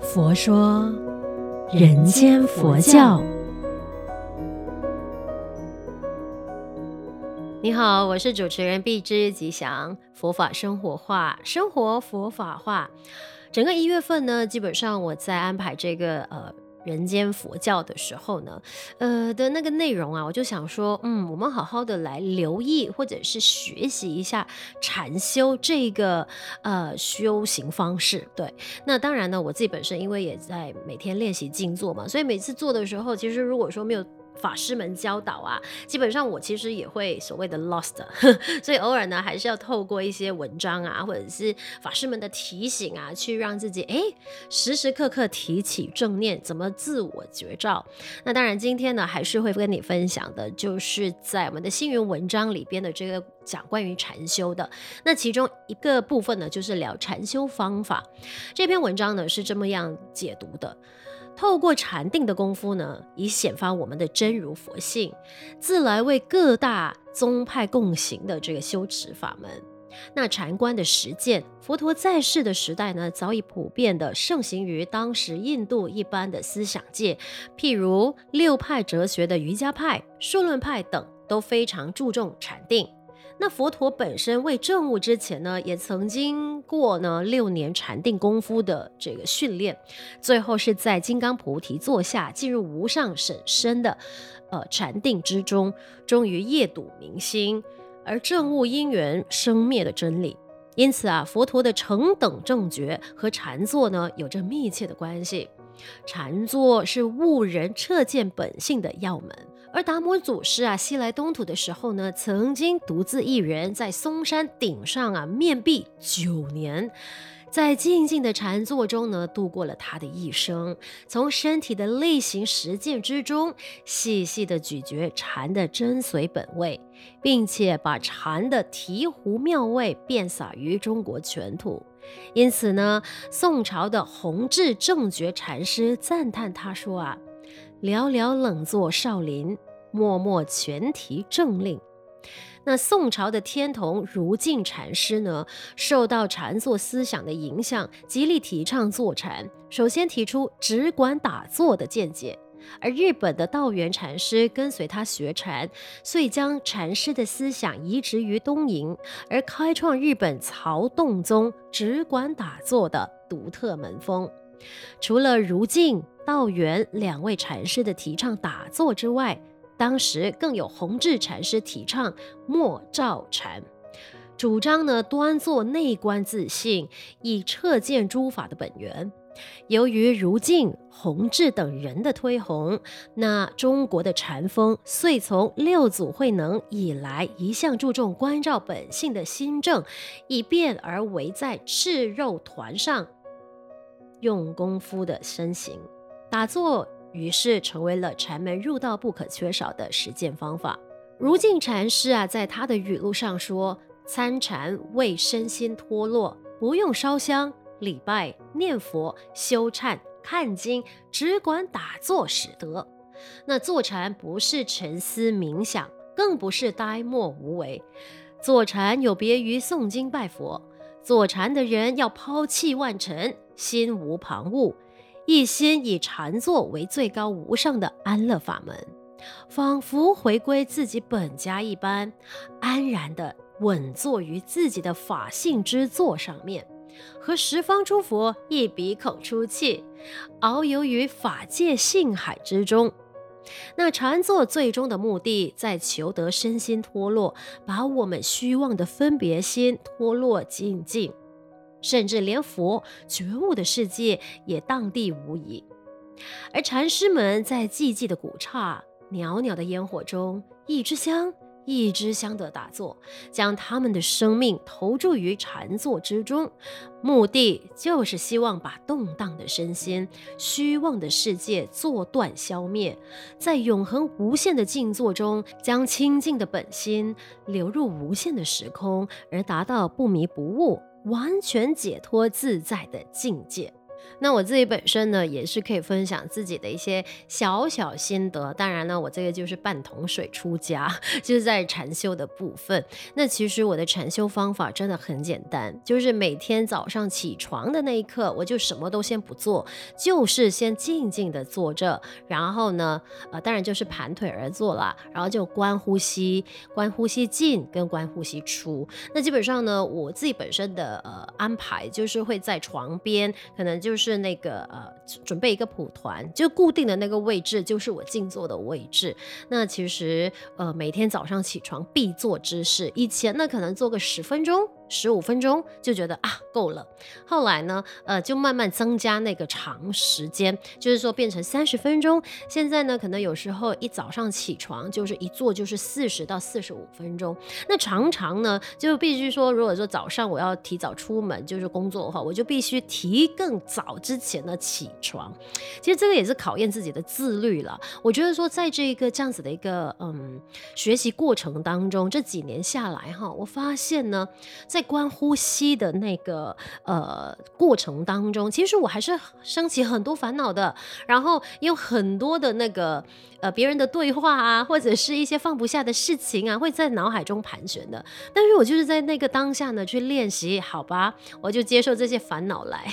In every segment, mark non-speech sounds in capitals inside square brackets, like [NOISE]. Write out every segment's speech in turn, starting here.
佛说人间佛教。你好，我是主持人碧之吉祥，佛法生活化，生活佛法化。整个一月份呢，基本上我在安排这个呃。人间佛教的时候呢，呃的那个内容啊，我就想说，嗯，我们好好的来留意或者是学习一下禅修这个呃修行方式。对，那当然呢，我自己本身因为也在每天练习静坐嘛，所以每次做的时候，其实如果说没有。法师们教导啊，基本上我其实也会所谓的 lost，[LAUGHS] 所以偶尔呢，还是要透过一些文章啊，或者是法师们的提醒啊，去让自己哎时时刻刻提起正念，怎么自我觉照。那当然，今天呢，还是会跟你分享的，就是在我们的星云文章里边的这个讲关于禅修的。那其中一个部分呢，就是聊禅修方法。这篇文章呢，是这么样解读的。透过禅定的功夫呢，以显发我们的真如佛性，自来为各大宗派共行的这个修持法门。那禅观的实践，佛陀在世的时代呢，早已普遍的盛行于当时印度一般的思想界，譬如六派哲学的瑜伽派、数论派等，都非常注重禅定。那佛陀本身为证悟之前呢，也曾经过呢六年禅定功夫的这个训练，最后是在金刚菩提座下进入无上甚深的呃禅定之中，终于夜睹明星，而证悟因缘生灭的真理。因此啊，佛陀的成等正觉和禅坐呢有着密切的关系，禅坐是悟人彻见本性的要门。而达摩祖师啊，西来东土的时候呢，曾经独自一人在嵩山顶上啊面壁九年，在静静的禅坐中呢，度过了他的一生。从身体的类型实践之中，细细的咀嚼禅的真髓本味，并且把禅的醍醐妙味遍洒于中国全土。因此呢，宋朝的弘治正觉禅师赞叹他说啊：“寥寥冷坐少林。”默默全提政令。那宋朝的天童如敬禅师呢，受到禅坐思想的影响，极力提倡坐禅。首先提出只管打坐的见解，而日本的道元禅师跟随他学禅，遂将禅师的思想移植于东瀛，而开创日本曹洞宗只管打坐的独特门风。除了如敬、道元两位禅师的提倡打坐之外，当时更有弘治禅师提倡默照禅，主张呢端坐内观自性，以彻见诸法的本源。由于如镜、弘治等人的推弘，那中国的禅风遂从六祖慧能以来一向注重观照本性的心证，以变而为在赤肉团上用功夫的身形打坐。于是成为了禅门入道不可缺少的实践方法。如镜禅师啊，在他的语录上说：“参禅为身心脱落，不用烧香、礼拜、念佛、修忏、看经，只管打坐使得。”那坐禅不是沉思冥想，更不是呆默无为。坐禅有别于诵经拜佛，坐禅的人要抛弃万尘，心无旁骛。一心以禅坐为最高无上的安乐法门，仿佛回归自己本家一般，安然地稳坐于自己的法性之座上面，和十方诸佛一鼻孔出气，遨游于法界性海之中。那禅坐最终的目的，在求得身心脱落，把我们虚妄的分别心脱落净尽。甚至连佛觉悟的世界也荡涤无疑，而禅师们在寂寂的古刹、袅袅的烟火中，一支香一支香的打坐，将他们的生命投注于禅坐之中，目的就是希望把动荡的身心、虚妄的世界做断消灭，在永恒无限的静坐中，将清净的本心流入无限的时空，而达到不迷不悟。完全解脱自在的境界。那我自己本身呢，也是可以分享自己的一些小小心得。当然呢，我这个就是半桶水出家，[LAUGHS] 就是在禅修的部分。那其实我的禅修方法真的很简单，就是每天早上起床的那一刻，我就什么都先不做，就是先静静的坐着，然后呢，呃，当然就是盘腿而坐啦，然后就观呼吸，观呼吸进跟观呼吸出。那基本上呢，我自己本身的呃安排就是会在床边，可能就。就是那个呃，准备一个蒲团，就固定的那个位置，就是我静坐的位置。那其实呃，每天早上起床必做之事，以前呢可能做个十分钟。十五分钟就觉得啊够了，后来呢，呃，就慢慢增加那个长时间，就是说变成三十分钟。现在呢，可能有时候一早上起床就是一坐就是四十到四十五分钟。那常常呢，就必须说，如果说早上我要提早出门就是工作的话，我就必须提更早之前的起床。其实这个也是考验自己的自律了。我觉得说，在这一个这样子的一个嗯学习过程当中，这几年下来哈，我发现呢。在观呼吸的那个呃过程当中，其实我还是升起很多烦恼的，然后有很多的那个呃别人的对话啊，或者是一些放不下的事情啊，会在脑海中盘旋的。但是我就是在那个当下呢，去练习，好吧，我就接受这些烦恼来，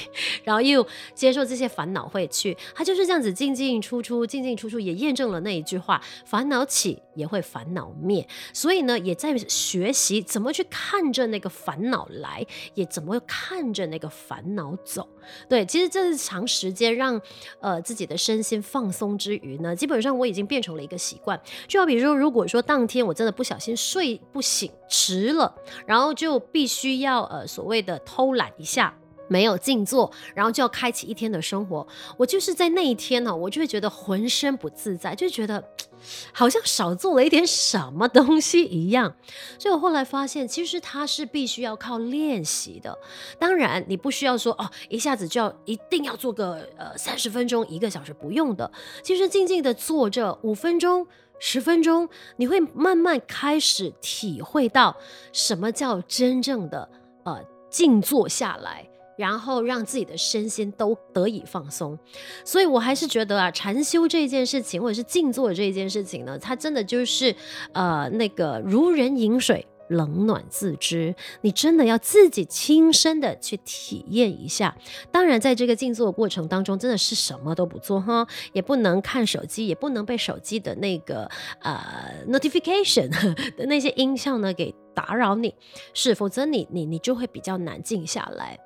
然后又接受这些烦恼会去，它就是这样子进进出出，进进出出，也验证了那一句话：烦恼起也会烦恼灭。所以呢，也在学习怎么去看着那个烦。恼来，也怎么看着那个烦恼走？对，其实这是长时间让呃自己的身心放松之余呢，基本上我已经变成了一个习惯。就好比说，如果说当天我真的不小心睡不醒，迟了，然后就必须要呃所谓的偷懒一下。没有静坐，然后就要开启一天的生活。我就是在那一天呢，我就会觉得浑身不自在，就觉得 [TSK] 好像少做了一点什么东西一样。所以我后来发现，其实它是必须要靠练习的。当然，你不需要说哦，一下子就要一定要做个呃三十分钟、一个小时，不用的。其实静静的坐着五分钟、十分钟，你会慢慢开始体会到什么叫真正的呃静坐下来。然后让自己的身心都得以放松，所以我还是觉得啊，禅修这件事情，或者是静坐这件事情呢，它真的就是呃那个如人饮水。冷暖自知，你真的要自己亲身的去体验一下。当然，在这个静坐的过程当中，真的是什么都不做哈，也不能看手机，也不能被手机的那个呃 notification 的那些音效呢给打扰你，是，否则你你你就会比较难静下来。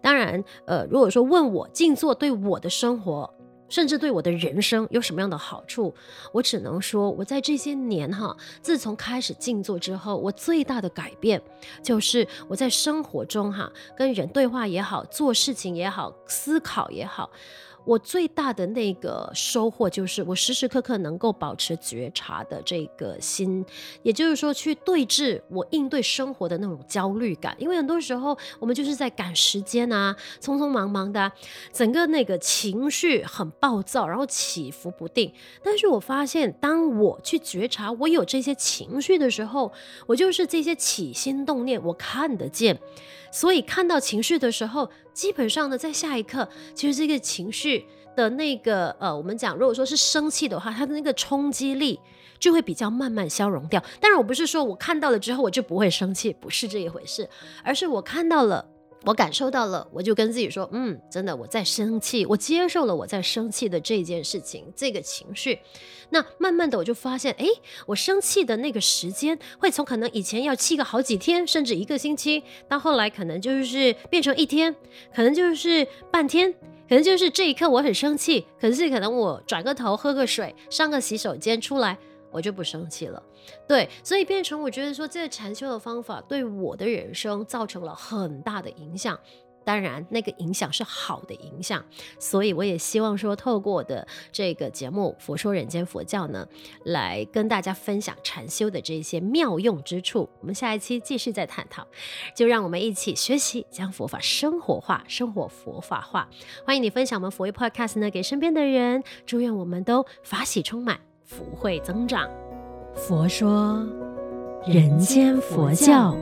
当然，呃，如果说问我静坐对我的生活，甚至对我的人生有什么样的好处？我只能说，我在这些年哈，自从开始静坐之后，我最大的改变就是我在生活中哈，跟人对话也好，做事情也好，思考也好。我最大的那个收获就是，我时时刻刻能够保持觉察的这个心，也就是说，去对峙我应对生活的那种焦虑感。因为很多时候我们就是在赶时间啊，匆匆忙忙的，整个那个情绪很暴躁，然后起伏不定。但是我发现，当我去觉察我有这些情绪的时候，我就是这些起心动念，我看得见。所以看到情绪的时候，基本上呢，在下一刻，其实这个情绪的那个呃，我们讲，如果说是生气的话，它的那个冲击力就会比较慢慢消融掉。当然，我不是说我看到了之后我就不会生气，不是这一回事，而是我看到了。我感受到了，我就跟自己说，嗯，真的我在生气，我接受了我在生气的这件事情，这个情绪。那慢慢的我就发现，诶，我生气的那个时间会从可能以前要气个好几天，甚至一个星期，到后来可能就是变成一天，可能就是半天，可能就是这一刻我很生气，可是可能我转个头喝个水，上个洗手间出来。我就不生气了，对，所以变成我觉得说这个禅修的方法对我的人生造成了很大的影响，当然那个影响是好的影响，所以我也希望说透过的这个节目《佛说人间佛教》呢，来跟大家分享禅修的这些妙用之处。我们下一期继续再探讨，就让我们一起学习将佛法生活化，生活佛法化。欢迎你分享我们佛一 Podcast 呢给身边的人，祝愿我们都法喜充满。福慧增长，佛说人间佛教。